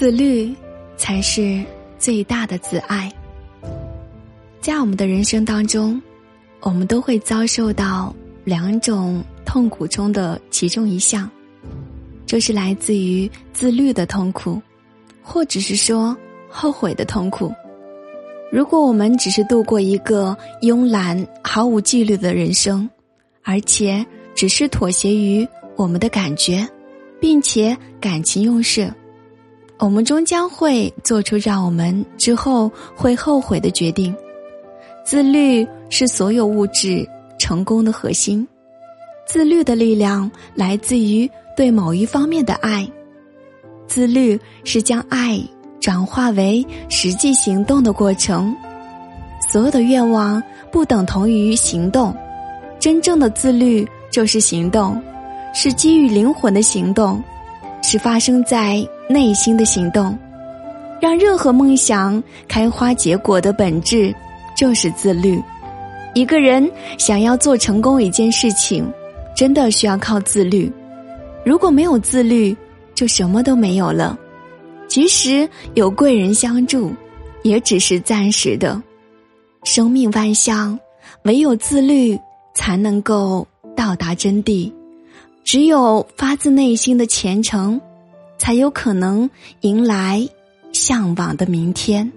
自律才是最大的自爱。在我们的人生当中，我们都会遭受到两种痛苦中的其中一项，就是来自于自律的痛苦，或者是说后悔的痛苦。如果我们只是度过一个慵懒、毫无纪律的人生，而且只是妥协于我们的感觉，并且感情用事。我们终将会做出让我们之后会后悔的决定。自律是所有物质成功的核心。自律的力量来自于对某一方面的爱。自律是将爱转化为实际行动的过程。所有的愿望不等同于行动，真正的自律就是行动，是基于灵魂的行动，是发生在。内心的行动，让任何梦想开花结果的本质就是自律。一个人想要做成功一件事情，真的需要靠自律。如果没有自律，就什么都没有了。即使有贵人相助，也只是暂时的。生命万象，唯有自律才能够到达真谛。只有发自内心的虔诚。才有可能迎来向往的明天。